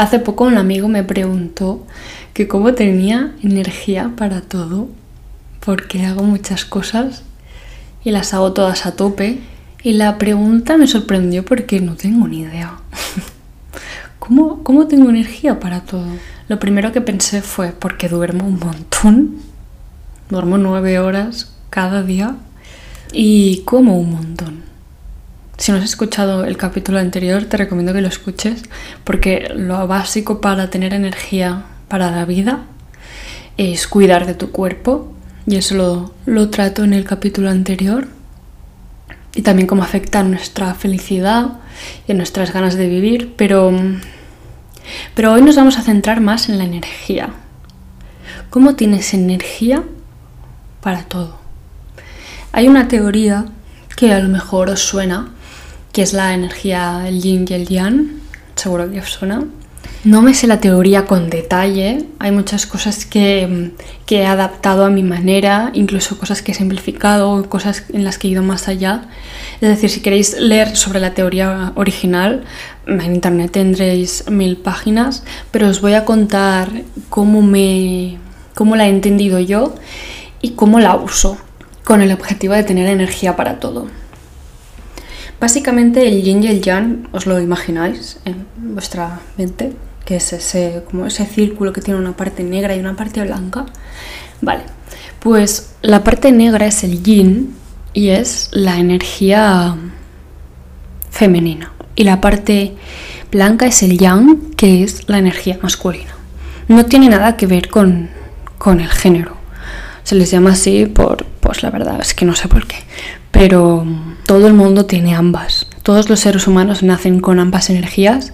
Hace poco un amigo me preguntó que cómo tenía energía para todo, porque hago muchas cosas y las hago todas a tope. Y la pregunta me sorprendió porque no tengo ni idea. ¿Cómo, ¿Cómo tengo energía para todo? Lo primero que pensé fue porque duermo un montón. Duermo nueve horas cada día y como un montón. Si no has escuchado el capítulo anterior, te recomiendo que lo escuches porque lo básico para tener energía para la vida es cuidar de tu cuerpo y eso lo, lo trato en el capítulo anterior y también cómo afecta a nuestra felicidad y a nuestras ganas de vivir, pero, pero hoy nos vamos a centrar más en la energía. ¿Cómo tienes energía para todo? Hay una teoría que a lo mejor os suena, que es la energía, el yin y el yang, seguro que os suena. No me sé la teoría con detalle, hay muchas cosas que, que, he adaptado a mi manera, incluso cosas que he simplificado, cosas en las que he ido más allá. Es decir, si queréis leer sobre la teoría original, en internet tendréis mil páginas, pero os voy a contar cómo, me, cómo la he entendido yo y cómo la uso, con el objetivo de tener energía para todo. Básicamente el yin y el yang, os lo imagináis en vuestra mente, que es ese, como ese círculo que tiene una parte negra y una parte blanca. Vale, pues la parte negra es el yin y es la energía femenina. Y la parte blanca es el yang, que es la energía masculina. No tiene nada que ver con, con el género. Se les llama así por, pues la verdad es que no sé por qué. Pero todo el mundo tiene ambas. Todos los seres humanos nacen con ambas energías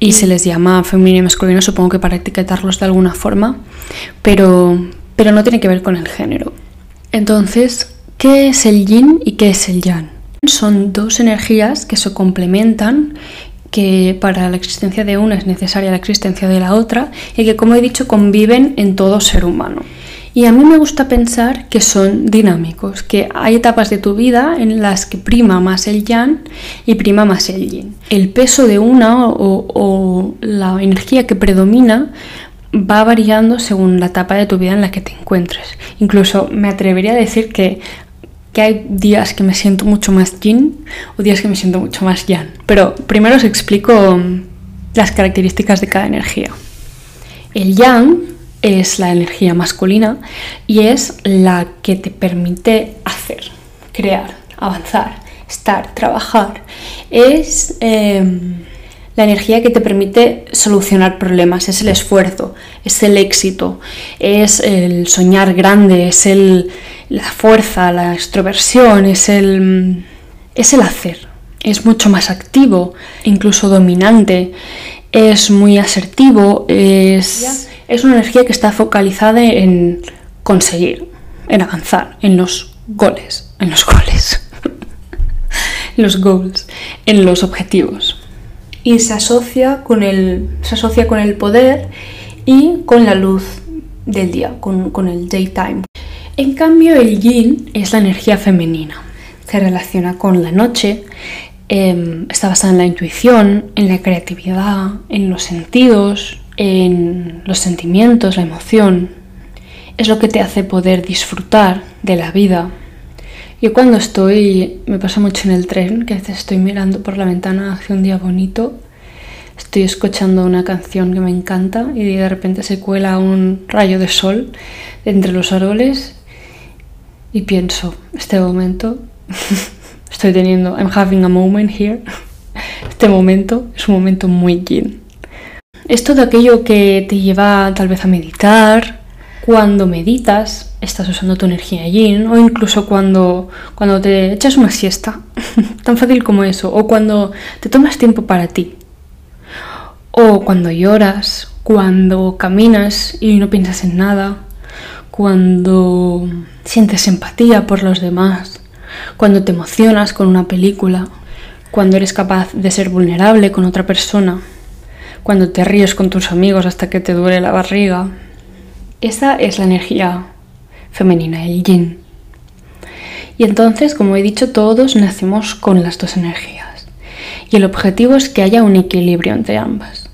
y se les llama femenino y masculino, supongo que para etiquetarlos de alguna forma, pero, pero no tiene que ver con el género. Entonces, ¿qué es el yin y qué es el yang? Son dos energías que se complementan que para la existencia de una es necesaria la existencia de la otra y que, como he dicho, conviven en todo ser humano. Y a mí me gusta pensar que son dinámicos, que hay etapas de tu vida en las que prima más el yang y prima más el yin. El peso de una o, la energía que predomina va variando según la etapa de tu vida en la que te encuentres. Incluso me atrevería a decir que, que hay días que me siento mucho más yin o días que me siento mucho más yang. Pero primero os explico mm, las características de cada energía. El yang es la energía masculina y es la que te permite hacer, crear, avanzar, estar, trabajar. Es em, la energía que te permite solucionar problemas, es el esfuerzo, es el éxito, es el soñar grande, es el, la fuerza, la extroversión, es el, es el hacer. Es mucho más activo, incluso dominante, es muy asertivo, es es una energía que está focalizada en conseguir, en avanzar, en los goles, en los goles, los goals, en los objetivos. Y se asocia con el, se asocia con el poder y con la luz del día, con, el daytime. En cambio, el yin es la energía femenina. Se relaciona con la noche, em, está basada en la intuición, en la creatividad, en los sentidos, en los sentimientos, la emoción, es lo que te hace poder disfrutar de la vida. Yo cuando estoy, me pasa mucho en el tren, que a veces estoy mirando por la ventana hacia un día bonito, estoy escuchando una canción que me encanta y de repente se cuela un rayo de sol entre los árboles y pienso, este momento, estoy teniendo, I'm having a moment here, este momento es un momento muy yin. Es todo aquello que te lleva tal vez a meditar. Cuando meditas, estás usando tu energía yin, o incluso cuando, cuando te echas una siesta, tan fácil como eso, o cuando te tomas tiempo para ti, o cuando lloras, cuando caminas y no piensas en nada, cuando sientes empatía por los demás, cuando te emocionas con una película, cuando eres capaz de ser vulnerable con otra persona cuando te ríes con tus amigos hasta que te duele la barriga. Esa es la energía femenina, el yin. Y entonces, como he dicho, todos nacemos con las dos energías. Y el objetivo es que haya un equilibrio entre ambas.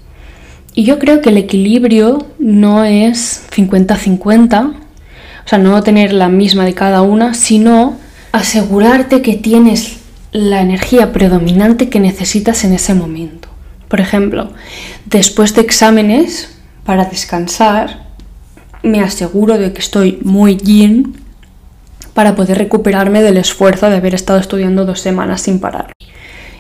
Y yo creo que el equilibrio no es 50-50, o sea, no tener la misma de cada una, sino asegurarte que tienes la energía predominante que necesitas en ese momento. Por ejemplo, después de exámenes, para descansar, me aseguro de que estoy muy yin para poder recuperarme del esfuerzo de haber estado estudiando dos semanas sin parar.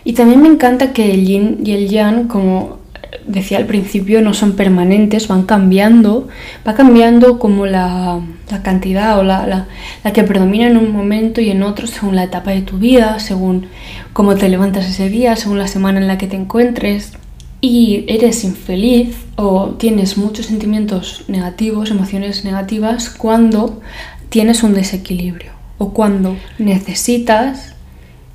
Y también me encanta que el yin y el yang, como decía al principio, no son permanentes, van cambiando, va cambiando como la, cantidad o la, la, que predomina en un momento y en otro según la etapa de tu vida, según cómo te levantas ese día, según la semana en la que te encuentres. Y eres infeliz o tienes muchos sentimientos negativos, emociones negativas, cuando tienes un desequilibrio o cuando necesitas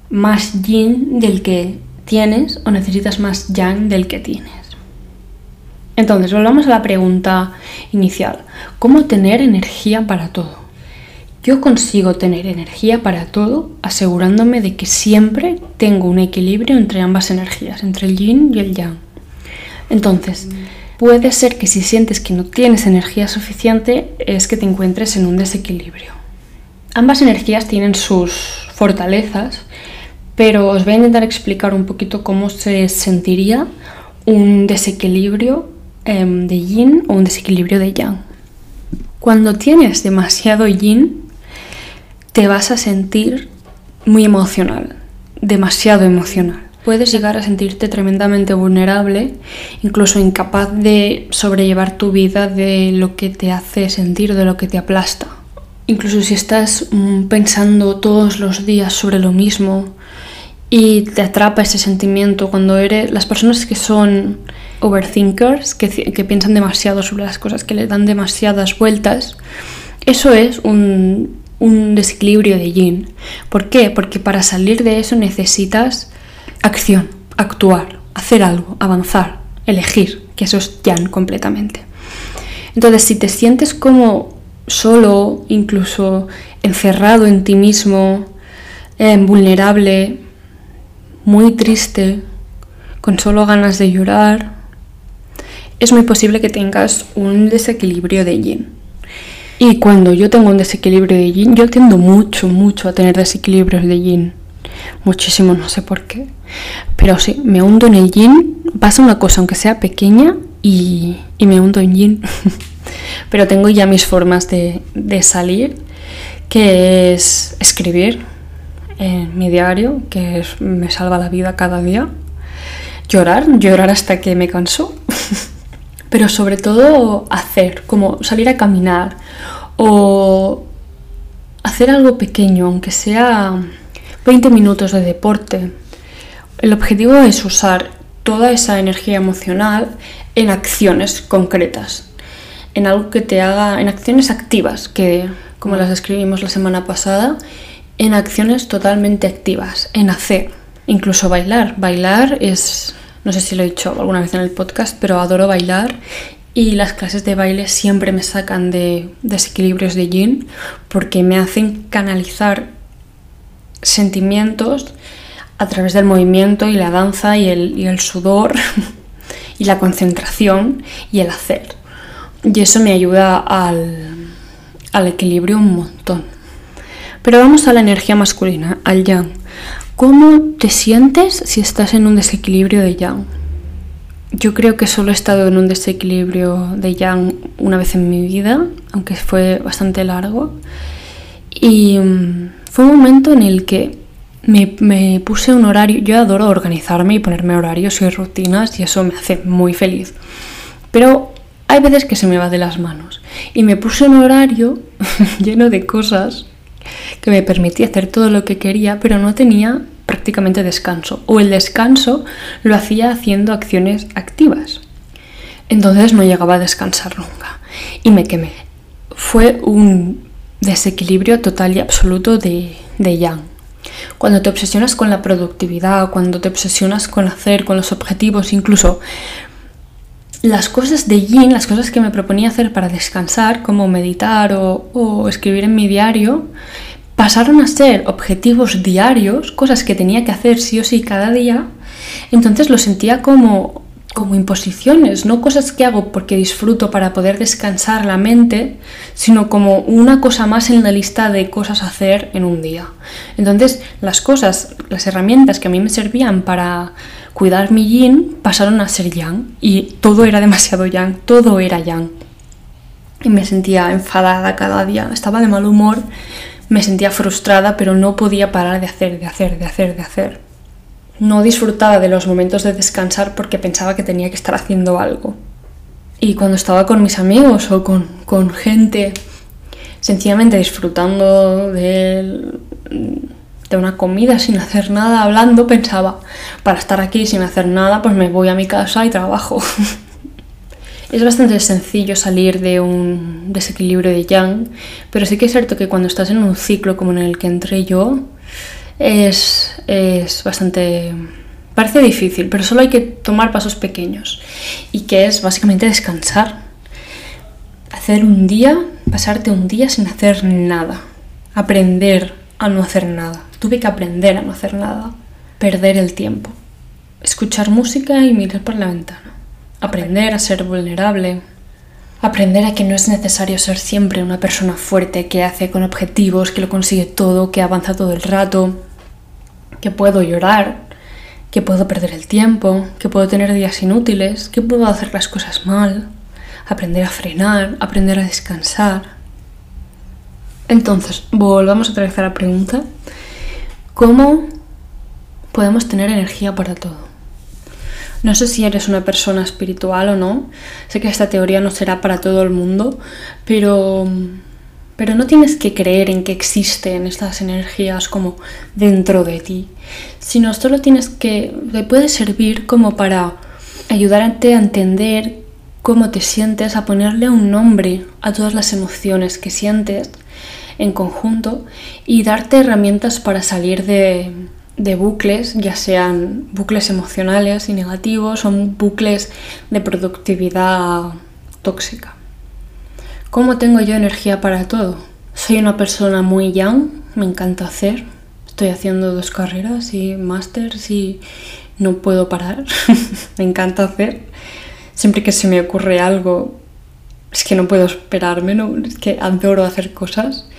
más yin del que tienes o necesitas más yang del que tienes. Entonces, volvamos a la pregunta inicial. ¿Cómo tener energía para todo? Yo consigo tener energía para todo asegurándome de que siempre tengo un equilibrio entre ambas energías, entre el yin y el yang. Entonces, puede ser que si sientes que no tienes energía suficiente es que te encuentres en un desequilibrio. Ambas energías tienen sus fortalezas, pero os voy a intentar explicar un poquito cómo se sentiría un desequilibrio Em, de yin o un desequilibrio de yang. Cuando tienes demasiado yin, te vas a sentir muy emocional, demasiado emocional. Puedes llegar a sentirte tremendamente vulnerable, incluso incapaz de sobrellevar tu vida de lo que te hace sentir, de lo que te aplasta. Incluso si estás mm, pensando todos los días sobre lo mismo y te atrapa ese sentimiento cuando eres las personas que son overthinkers, que, que, piensan demasiado sobre las cosas, que le dan demasiadas vueltas, eso es un, un desequilibrio de yin. ¿Por qué? Porque para salir de eso necesitas acción, actuar, hacer algo, avanzar, elegir, que eso es yang completamente. Entonces, si te sientes como solo, incluso encerrado en ti mismo, eh, vulnerable, muy triste, con solo ganas de llorar, es muy posible que tengas un desequilibrio de yin. Y cuando yo tengo un desequilibrio de yin, yo tiendo mucho, mucho a tener desequilibrios de yin. Muchísimo, no sé por qué. Pero sí, me hundo en el yin, pasa una cosa, aunque sea pequeña, y, me hundo en yin. Pero tengo ya mis formas de, de salir, que es escribir en mi diario, que me salva la vida cada día. Llorar, llorar hasta que me canso. Pero sobre todo hacer, como salir a caminar o hacer algo pequeño, aunque sea 20 minutos de deporte. El objetivo es usar toda esa energía emocional en acciones concretas, en algo que te haga, en acciones activas, que como las describimos la semana pasada, en acciones totalmente activas, en hacer, incluso bailar. Bailar es no sé si lo he dicho alguna vez en el podcast, pero adoro bailar y las clases de baile siempre me sacan de desequilibrios de yin porque me hacen canalizar sentimientos a través del movimiento y la danza y el, sudor y la concentración y el hacer. Y eso me ayuda al, al equilibrio un montón. Pero vamos a la energía masculina, al yang. ¿Cómo te sientes si estás en un desequilibrio de yang? Yo creo que solo he estado en un desequilibrio de yang una vez en mi vida, aunque fue bastante largo. Y mm, fue un momento en el que me, puse un horario. Yo adoro organizarme y ponerme horarios y rutinas y eso me hace muy feliz. Pero hay veces que se me va de las manos. Y me puse un horario lleno de cosas que me permitía hacer todo lo que quería, pero no tenía prácticamente descanso. O el descanso lo hacía haciendo acciones activas. Entonces no llegaba a descansar nunca. Y me quemé. Fue un desequilibrio total y absoluto de, de yang. Cuando te obsesionas con la productividad, cuando te obsesionas con hacer, con los objetivos, incluso las cosas de yin, las cosas que me proponía hacer para descansar, como meditar o, escribir en mi diario, pasaron a ser objetivos diarios, cosas que tenía que hacer sí o sí cada día. Entonces lo sentía como como imposiciones, no cosas que hago porque disfruto para poder descansar la mente, sino como una cosa más en la lista de cosas a hacer en un día. Entonces, las cosas, las herramientas que a mí me servían para cuidar mi yin pasaron a ser yang y todo era demasiado yang, todo era yang. Y me sentía enfadada cada día, estaba de mal humor, me sentía frustrada, pero no podía parar de hacer, de hacer, de hacer, de hacer no disfrutaba de los momentos de descansar porque pensaba que tenía que estar haciendo algo. Y cuando estaba con mis amigos o con, gente sencillamente disfrutando de, de una comida sin hacer nada, hablando, pensaba, para estar aquí sin hacer nada, pues me voy a mi casa y trabajo. es bastante sencillo salir de un desequilibrio de yang, pero sí que es cierto que cuando estás en un ciclo como en el que entré yo, es, es bastante... Parece difícil, pero solo hay que tomar pasos pequeños. Y que es básicamente descansar. Hacer un día, pasarte un día sin hacer nada. Aprender a no hacer nada. Tuve que aprender a no hacer nada. Perder el tiempo. Escuchar música y mirar por la ventana. Aprender a ser vulnerable. Aprender a que no es necesario ser siempre una persona fuerte que hace con objetivos, que lo consigue todo, que avanza todo el rato que puedo llorar, que puedo perder el tiempo, que puedo tener días inútiles, que puedo hacer las cosas mal, aprender a frenar, aprender a descansar. Entonces, volvamos otra vez a la pregunta. ¿Cómo podemos tener energía para todo? No sé si eres una persona espiritual o no. Sé que esta teoría no será para todo el mundo, pero pero no tienes que creer en que existen estas energías como dentro de ti, sino solo tienes que, le puede servir como para ayudarte a entender cómo te sientes, a ponerle un nombre a todas las emociones que sientes en conjunto y darte herramientas para salir de, de bucles, ya sean bucles emocionales y negativos o bucles de productividad tóxica. ¿Cómo tengo yo energía para todo? Soy una persona muy young, me encanta hacer. Estoy haciendo dos carreras y másters y no puedo parar. me encanta hacer. Siempre que se me ocurre algo, es que no puedo esperarme, ¿no? es que adoro hacer cosas.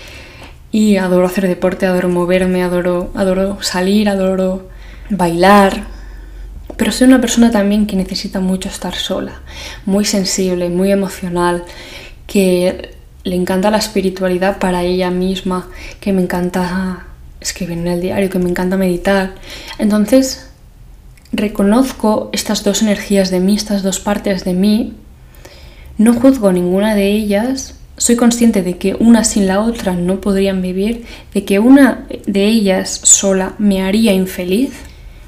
Y adoro hacer deporte, adoro moverme, adoro, adoro salir, adoro bailar. Pero soy una persona también que necesita mucho estar sola, muy sensible, muy emocional que le encanta la espiritualidad para ella misma, que me encanta escribir en el diario, que me encanta meditar. Entonces, reconozco estas dos energías de mí, estas dos partes de mí, no juzgo ninguna de ellas, soy consciente de que una sin la otra no podrían vivir, de que una de ellas sola me haría infeliz.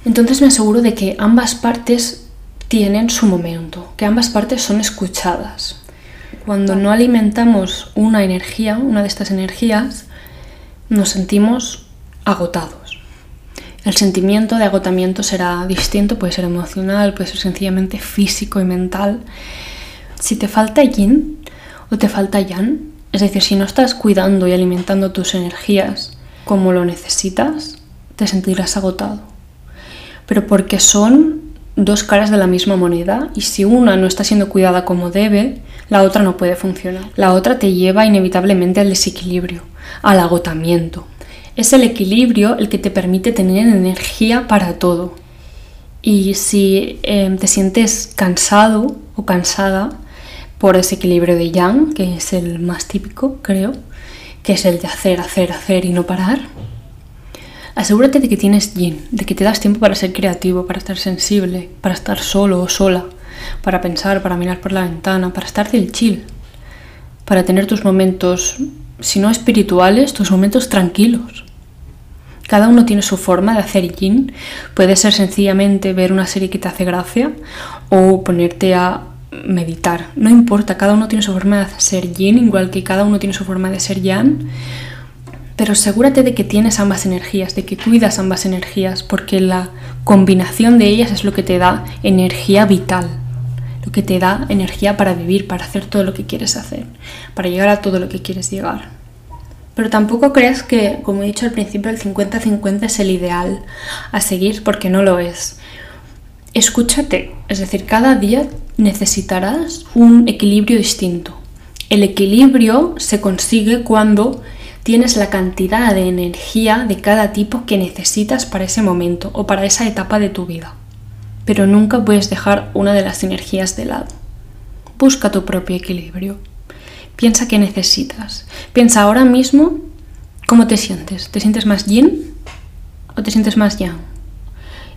Entonces me aseguro de que ambas partes tienen su momento, que ambas partes son escuchadas. Cuando no alimentamos una energía, una de estas energías, nos sentimos agotados. El sentimiento de agotamiento será distinto, puede ser emocional, puede ser sencillamente físico y mental. Si te falta yin o te falta yang, es decir, si no estás cuidando y alimentando tus energías como lo necesitas, te sentirás agotado. Pero porque son dos caras de la misma moneda y si una no está siendo cuidada como debe, la otra no puede funcionar. La otra te lleva inevitablemente al desequilibrio, al agotamiento. Es el equilibrio el que te permite tener energía para todo. Y si em, te sientes cansado o cansada por ese equilibrio de yang, que es el más típico, creo, que es el de hacer, hacer, hacer y no parar, Asegúrate de que tienes yin, de que te das tiempo para ser creativo, para estar sensible, para estar solo o sola, para pensar, para mirar por la ventana, para estar del chill, para tener tus momentos, si no espirituales, tus momentos tranquilos. Cada uno tiene su forma de hacer yin. Puede ser sencillamente ver una serie que te hace gracia o ponerte a meditar. No importa, cada uno tiene su forma de ser yin, igual que cada uno tiene su forma de ser yang pero asegúrate de que tienes ambas energías, de que cuidas ambas energías, porque la combinación de ellas es lo que te da energía vital, lo que te da energía para vivir, para hacer todo lo que quieres hacer, para llegar a todo lo que quieres llegar. Pero tampoco creas que, como he dicho al principio, el 50-50 es el ideal a seguir porque no lo es. escúchate, es decir, cada día necesitarás un equilibrio distinto. El equilibrio se consigue cuando tienes la cantidad de energía de cada tipo que necesitas para ese momento o para esa etapa de tu vida. Pero nunca puedes dejar una de las energías de lado. Busca tu propio equilibrio. Piensa qué necesitas. Piensa ahora mismo cómo te sientes. ¿Te sientes más yin o te sientes más yang?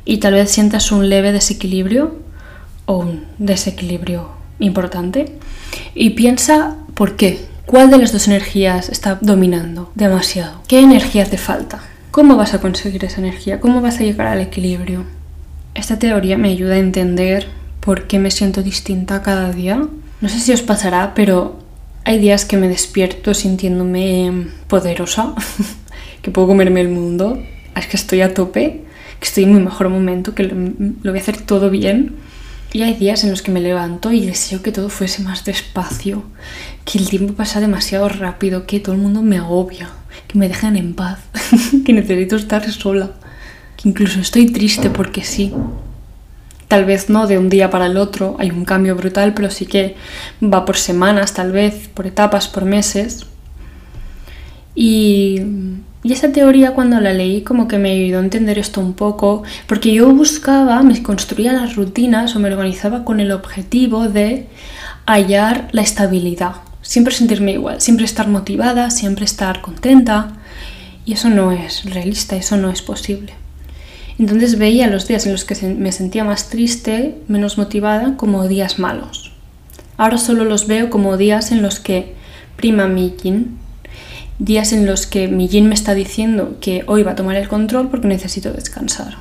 Y tal vez sientas un leve desequilibrio o un desequilibrio importante. Y piensa por qué. ¿Cuál de las dos energías está dominando demasiado? ¿Qué energía te falta? ¿Cómo vas a conseguir esa energía? ¿Cómo vas a llegar al equilibrio? Esta teoría me ayuda a entender por qué me siento distinta cada día. No sé si os pasará, pero hay días que me despierto sintiéndome poderosa, que puedo comerme el mundo, es que estoy a tope, que estoy en mi mejor momento, que lo, lo voy a hacer todo bien. Y hay días en los que me levanto y deseo que todo fuese más despacio, que el tiempo pasa demasiado rápido, que todo el mundo me agobia, que me dejen en paz, que necesito estar sola, incluso estoy triste porque sí. Tal vez no de un día para el otro, hay un cambio brutal, pero sí que va por semanas, tal vez, por etapas, por meses. Y, y esa teoría cuando la leí como que me ayudó a entender esto un poco, porque yo buscaba, me construía las rutinas o me organizaba con el objetivo de hallar la estabilidad, siempre sentirme igual, siempre estar motivada, siempre estar contenta. Y eso no es realista, eso no es posible. Entonces veía los días en los que me sentía más triste, menos motivada, como días malos. Ahora solo los veo como días en los que prima mi yin, días en los que mi yin me está diciendo que hoy va a tomar el control porque necesito descansar.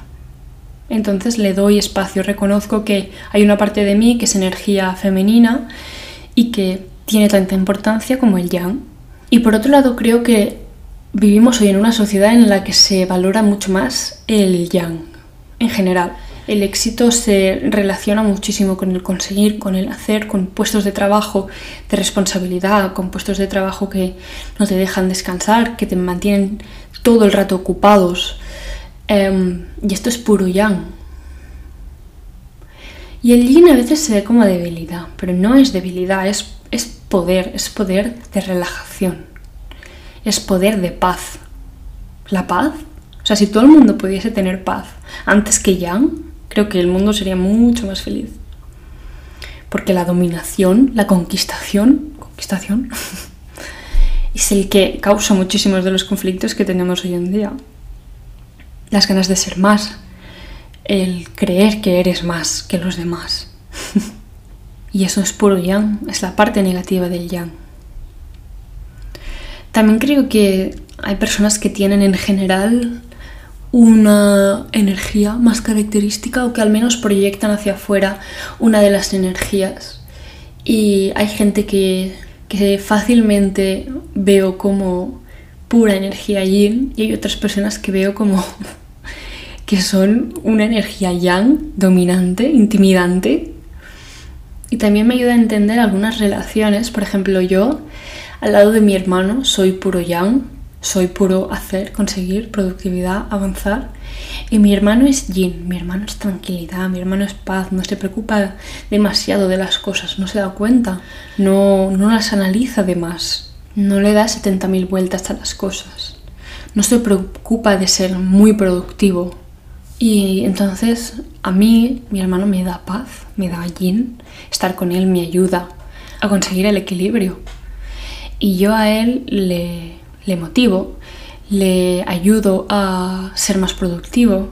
Entonces le doy espacio, reconozco que hay una parte de mí que es energía femenina y que tiene tanta importancia como el yang. Y por otro lado creo que vivimos hoy en una sociedad en la que se valora mucho más el yang en general. El éxito se relaciona muchísimo con el conseguir, con el hacer, con puestos de trabajo de responsabilidad, con puestos de trabajo que no te dejan descansar, que te mantienen todo el rato ocupados. Em, y esto es puro yang. Y el yin a veces se ve como debilidad, pero no es debilidad, es, es poder, es poder de relajación, es poder de paz. La paz, o sea, si todo el mundo pudiese tener paz antes que yang, creo que el mundo sería mucho más feliz. Porque la dominación, la conquistación, conquistación, es el que causa muchísimos de los conflictos que tenemos hoy en día. Las ganas de ser más, el creer que eres más que los demás. y eso es puro yang, es la parte negativa del yang. También creo que hay personas que tienen en general una energía más característica o que al menos proyectan hacia afuera una de las energías. Y hay gente que, que fácilmente veo como pura energía yin y hay otras personas que veo como que son una energía yang, dominante, intimidante. Y también me ayuda a entender algunas relaciones. Por ejemplo, yo, al lado de mi hermano, soy puro yang, soy puro hacer, conseguir, productividad, avanzar. Y mi hermano es yin, mi hermano es tranquilidad, mi hermano es paz, no se preocupa demasiado de las cosas, no se da cuenta, no, no las analiza de más, no le da 70.000 vueltas a las cosas, no se preocupa de ser muy productivo. Y entonces a mí, mi hermano me da paz, me da yin, estar con él me ayuda a conseguir el equilibrio. Y yo a él le, le motivo, le ayudo a ser más productivo.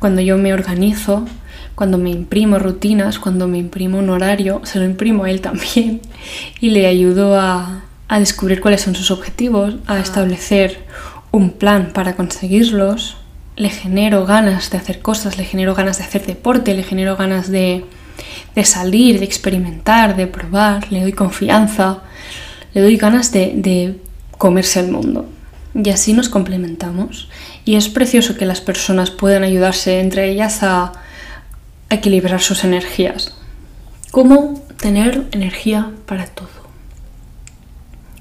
Cuando yo me organizo, cuando me imprimo rutinas, cuando me imprimo un horario, se lo imprimo a él también y le ayudo a, a descubrir cuáles son sus objetivos, a establecer un plan para conseguirlos. Le genero ganas de hacer cosas, le genero ganas de hacer deporte, le genero ganas de, de salir, de experimentar, de probar, le doy confianza, le doy ganas de, de comerse el mundo. Y así nos complementamos. Y es precioso que las personas puedan ayudarse entre ellas a equilibrar sus energías. ¿Cómo tener energía para todo?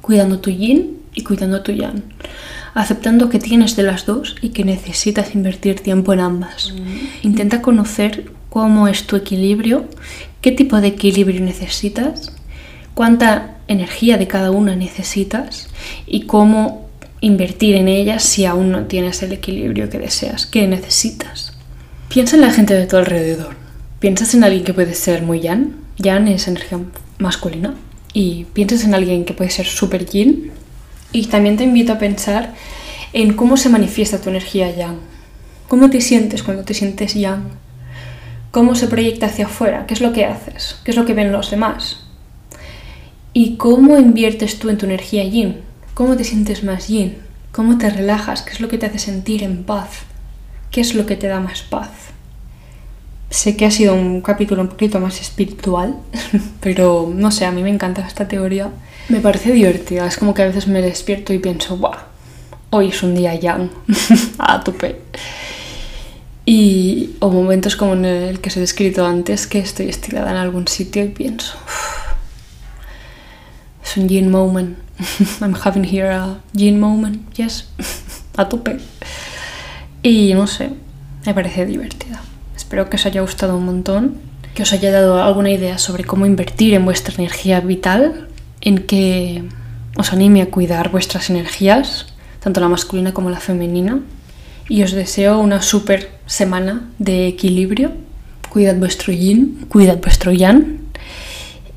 Cuidando tu yin y cuidando tu yang. Aceptando que tienes de las dos y que necesitas invertir tiempo en ambas. Intenta conocer cómo es tu equilibrio, qué tipo de equilibrio necesitas, cuánta energía de cada una necesitas y cómo invertir en ellas si aún no tienes el equilibrio que deseas, que necesitas. Piensa en la gente de tu alrededor. Piensas en alguien que puede ser muy yan. Yan es energía masculina. Y piensas en alguien que puede ser super yin. Y también te invito a pensar en cómo se manifiesta tu energía yang. ¿Cómo te sientes cuando te sientes yang? ¿Cómo se proyecta hacia afuera? ¿Qué es lo que haces? ¿Qué es lo que ven los demás? ¿Y cómo inviertes tú en tu energía yin? ¿Cómo te sientes más yin? ¿Cómo te relajas? ¿Qué es lo que te hace sentir en paz? ¿Qué es lo que te da más paz? Sé que ha sido un capítulo un poquito más espiritual, pero no sé, a mí me encanta esta teoría. Me parece divertida, es como que a veces me despierto y pienso, ¡guau! Hoy es un día yang, a tope. Y, o momentos como en el que os he descrito antes, que estoy estirada en algún sitio y pienso, un yin moment. I'm having here a yin moment, yes, a tope. Y no sé, me parece divertida. Espero que os haya gustado un montón, que os haya dado alguna idea sobre cómo invertir en vuestra energía vital, en que os anime a cuidar vuestras energías, tanto la masculina como la femenina. Y os deseo una super semana de equilibrio. Cuidad vuestro yin, cuidad vuestro yang.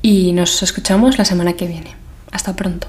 Y nos escuchamos la semana que viene. Hasta pronto.